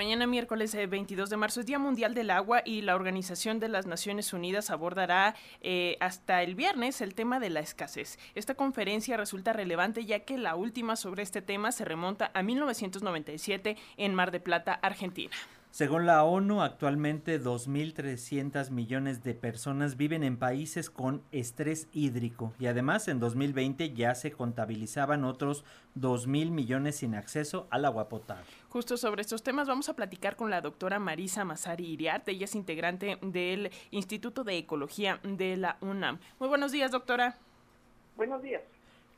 Mañana miércoles 22 eh, de marzo es Día Mundial del Agua y la Organización de las Naciones Unidas abordará eh, hasta el viernes el tema de la escasez. Esta conferencia resulta relevante ya que la última sobre este tema se remonta a 1997 en Mar de Plata, Argentina. Según la ONU, actualmente 2.300 millones de personas viven en países con estrés hídrico y además en 2020 ya se contabilizaban otros 2.000 millones sin acceso al agua potable. Justo sobre estos temas vamos a platicar con la doctora Marisa Masari Iriarte, ella es integrante del Instituto de Ecología de la UNAM. Muy buenos días, doctora. Buenos días.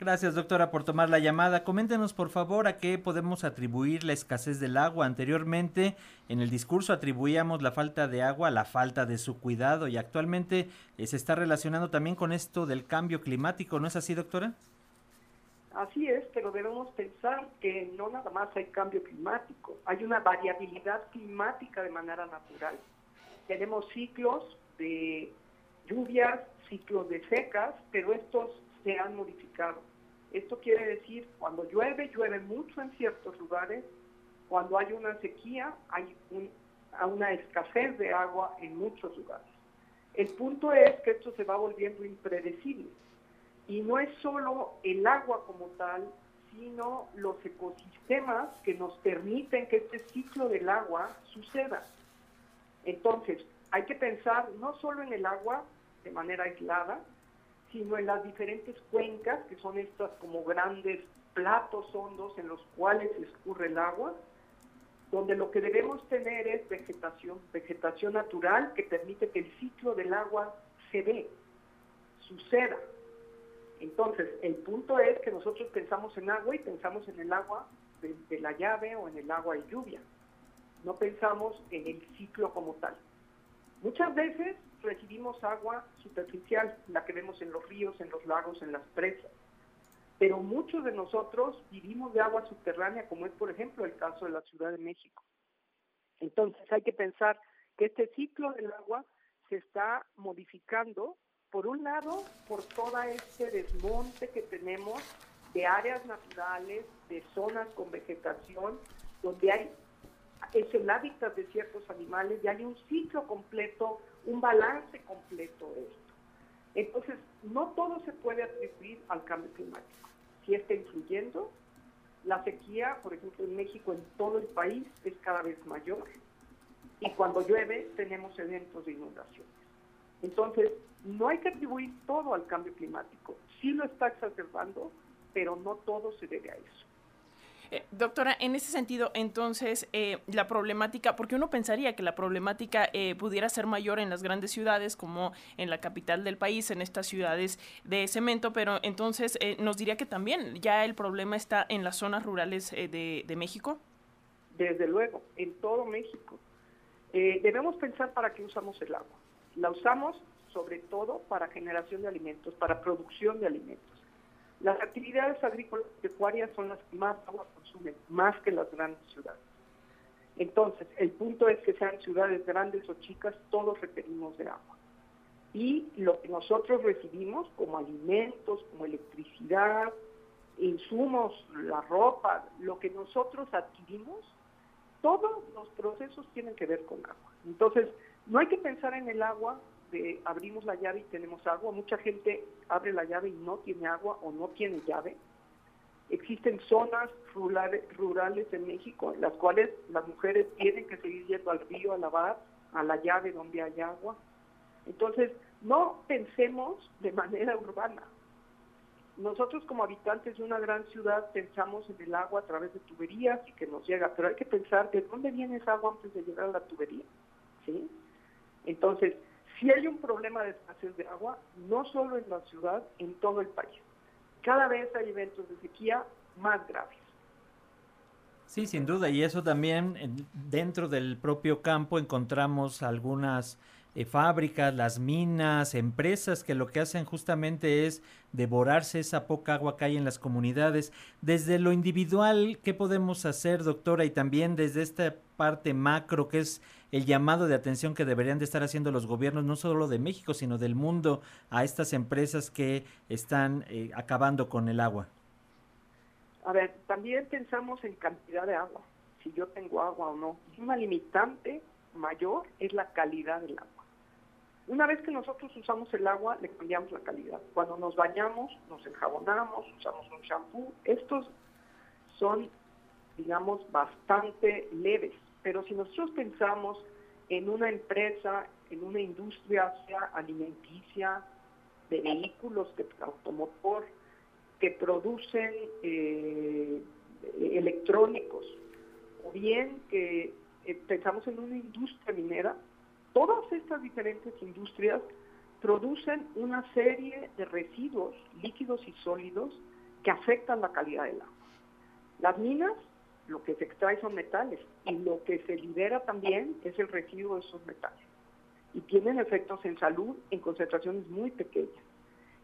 Gracias, doctora, por tomar la llamada. Coméntenos, por favor, a qué podemos atribuir la escasez del agua. Anteriormente, en el discurso atribuíamos la falta de agua a la falta de su cuidado y actualmente eh, se está relacionando también con esto del cambio climático. ¿No es así, doctora? Así es, pero debemos pensar que no nada más hay cambio climático, hay una variabilidad climática de manera natural. Tenemos ciclos de lluvias, ciclos de secas, pero estos se han modificado. Esto quiere decir, cuando llueve, llueve mucho en ciertos lugares, cuando hay una sequía, hay una escasez de agua en muchos lugares. El punto es que esto se va volviendo impredecible. Y no es solo el agua como tal, sino los ecosistemas que nos permiten que este ciclo del agua suceda. Entonces, hay que pensar no solo en el agua de manera aislada, sino en las diferentes cuencas, que son estas como grandes platos hondos en los cuales escurre el agua, donde lo que debemos tener es vegetación, vegetación natural que permite que el ciclo del agua se dé, suceda. Entonces, el punto es que nosotros pensamos en agua y pensamos en el agua de, de la llave o en el agua de lluvia. No pensamos en el ciclo como tal. Muchas veces recibimos agua superficial, la que vemos en los ríos, en los lagos, en las presas. Pero muchos de nosotros vivimos de agua subterránea, como es por ejemplo el caso de la Ciudad de México. Entonces hay que pensar que este ciclo del agua se está modificando, por un lado, por todo este desmonte que tenemos de áreas naturales, de zonas con vegetación, donde hay es el hábitat de ciertos animales y hay un ciclo completo, un balance completo de esto. Entonces, no todo se puede atribuir al cambio climático. Si está influyendo, la sequía, por ejemplo, en México, en todo el país, es cada vez mayor. Y cuando llueve, tenemos eventos de inundaciones. Entonces, no hay que atribuir todo al cambio climático. Sí lo está exacerbando, pero no todo se debe a eso. Eh, doctora, en ese sentido, entonces, eh, la problemática, porque uno pensaría que la problemática eh, pudiera ser mayor en las grandes ciudades, como en la capital del país, en estas ciudades de cemento, pero entonces nos diría que también ya el problema está en las zonas rurales de, de, México. Desde luego, en todo México. debemos pensar para qué usamos el agua. La usamos sobre todo para generación de alimentos, para producción de alimentos. Las actividades agrícolas y pecuarias son las que más agua consumen, más que las grandes ciudades. Entonces, el punto es que sean ciudades grandes o chicas, todos requerimos de agua. Y lo que nosotros recibimos como alimentos, como electricidad, insumos, la ropa, lo que nosotros adquirimos, todos los procesos tienen que ver con agua. Entonces, no hay que pensar en el agua abrimos la llave y tenemos agua. Mucha gente abre la llave y no tiene agua o no tiene llave. Existen zonas rurales, rurales en México en las cuales las mujeres tienen que seguir yendo al río a lavar, a la llave donde hay agua. Entonces, no pensemos de manera urbana. Nosotros como habitantes de una gran ciudad pensamos en el agua a través de tuberías y que nos llega, pero hay que pensar de dónde viene esa agua antes de llegar a la tubería. ¿sí? Entonces, si hay un problema de escasez de agua, no solo en la ciudad, en todo el país. Cada vez hay eventos de sequía más graves. Sí, sin duda, y eso también dentro del propio campo encontramos algunas eh, fábricas, las minas, empresas que lo que hacen justamente es devorarse esa poca agua que hay en las comunidades. Desde lo individual, ¿qué podemos hacer, doctora? Y también desde esta parte macro, que es el llamado de atención que deberían de estar haciendo los gobiernos, no solo de México, sino del mundo, a estas empresas que están eh, acabando con el agua. A ver, también pensamos en cantidad de agua. si yo tengo agua o no. Una limitante mayor es la calidad del agua. Una vez que nosotros usamos el agua, le cambiamos la calidad. Cuando nos bañamos, nos enjabonamos, usamos un shampoo. Estos son, digamos, bastante leves. Pero si nosotros pensamos en una empresa, en una industria, alimenticia, de vehículos, de automotor, que producen eh, electrónicos, o bien que eh, pensamos en una industria minera, todas estas diferentes industrias producen una serie de residuos líquidos y sólidos que afectan la calidad del agua. Las minas, lo que se extrae son metales y lo que se libera también es el residuo de esos metales. Y tienen efectos en salud en concentraciones muy pequeñas.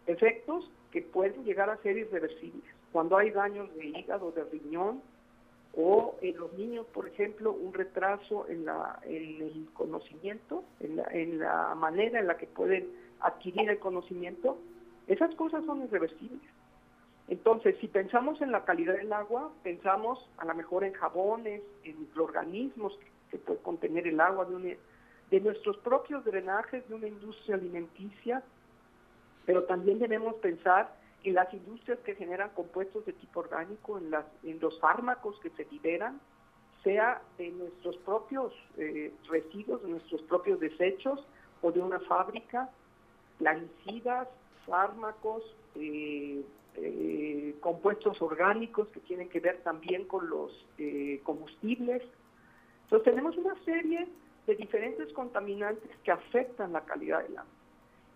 Efectos que pueden llegar a ser irreversibles. Cuando hay daños de hígado, de riñón, o en los niños, por ejemplo, un retraso en, la, en el conocimiento, en la, en la manera en la que pueden adquirir el conocimiento, esas cosas son irreversibles. Entonces, si pensamos en la calidad del agua, pensamos a lo mejor en jabones, en microorganismos que puede contener el agua, de, de nuestros propios drenajes de una industria alimenticia, pero también debemos pensar en las industrias que generan compuestos de tipo orgánico, en, las, en los fármacos que se liberan, sea de nuestros propios eh, residuos, de nuestros propios desechos o de una fábrica, plaguicidas, fármacos, eh, eh, compuestos orgánicos que tienen que ver también con los combustibles. Entonces tenemos una serie de diferentes contaminantes que afectan la calidad del agua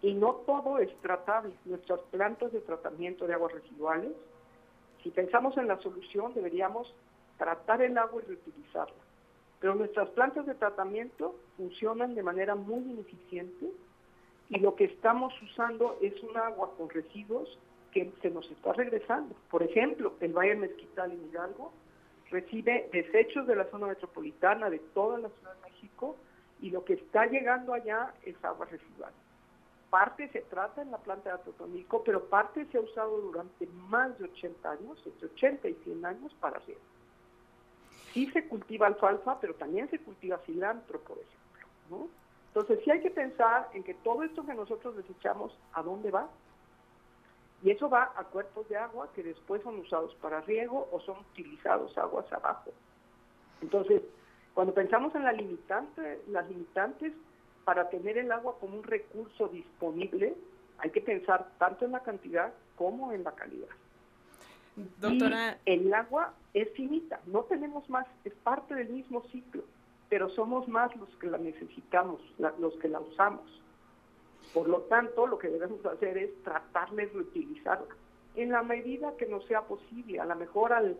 y no todo es tratable. Nuestras plantas de tratamiento de aguas residuales, si pensamos en la solución, deberíamos tratar el agua y reutilizarla. Pero nuestras plantas de tratamiento funcionan de manera muy ineficiente y lo que estamos usando es un agua con residuos que se nos está regresando. Por ejemplo, el Valle Mezquital en Hidalgo recibe desechos de la zona metropolitana, de toda la Ciudad de México, y lo que está llegando allá es agua residual parte se trata en la planta de Atotonilco, pero parte se ha usado durante más de 80 años, entre 80 y 100 años para riego. Sí se cultiva alfalfa, pero también se cultiva cilantro, por ejemplo. Entonces sí hay que pensar en que todo esto que nosotros desechamos, ¿a dónde va? Y eso va a cuerpos de agua que después son usados para riego o son utilizados aguas abajo. Entonces, cuando pensamos en la limitante, las limitantes, para tener el agua como un recurso disponible, hay que pensar tanto en la cantidad como en la calidad. Doctora. el agua es finita, no tenemos más, es parte del mismo ciclo, pero somos más los que la necesitamos, los que la usamos. Por lo tanto, lo que debemos hacer es tratar de reutilizarla en la medida que nos sea posible. A lo mejor al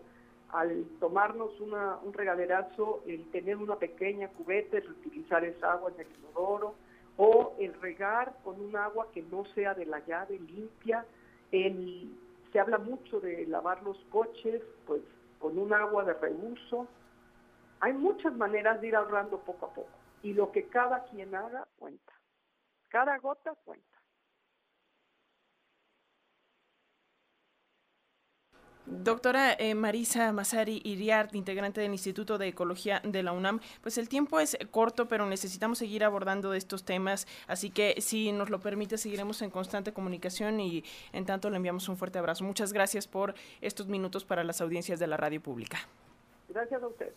al tomarnos una, un regaderazo, el tener una pequeña cubeta, el utilizar esa agua en el inodoro, o el regar con un agua que no sea de la llave limpia. El, se habla mucho de lavar los coches, pues con un agua de reuso. Hay muchas maneras de ir ahorrando poco a poco. Y lo que cada quien haga cuenta. Cada gota cuenta. Doctora eh, Marisa Masari Iriart, integrante del Instituto de Ecología de la UNAM, pues el tiempo es corto, pero necesitamos seguir abordando estos temas, así que si nos lo permite, seguiremos en constante comunicación y en tanto le enviamos un fuerte abrazo. Muchas gracias por estos minutos para las audiencias de la radio pública. Gracias a usted.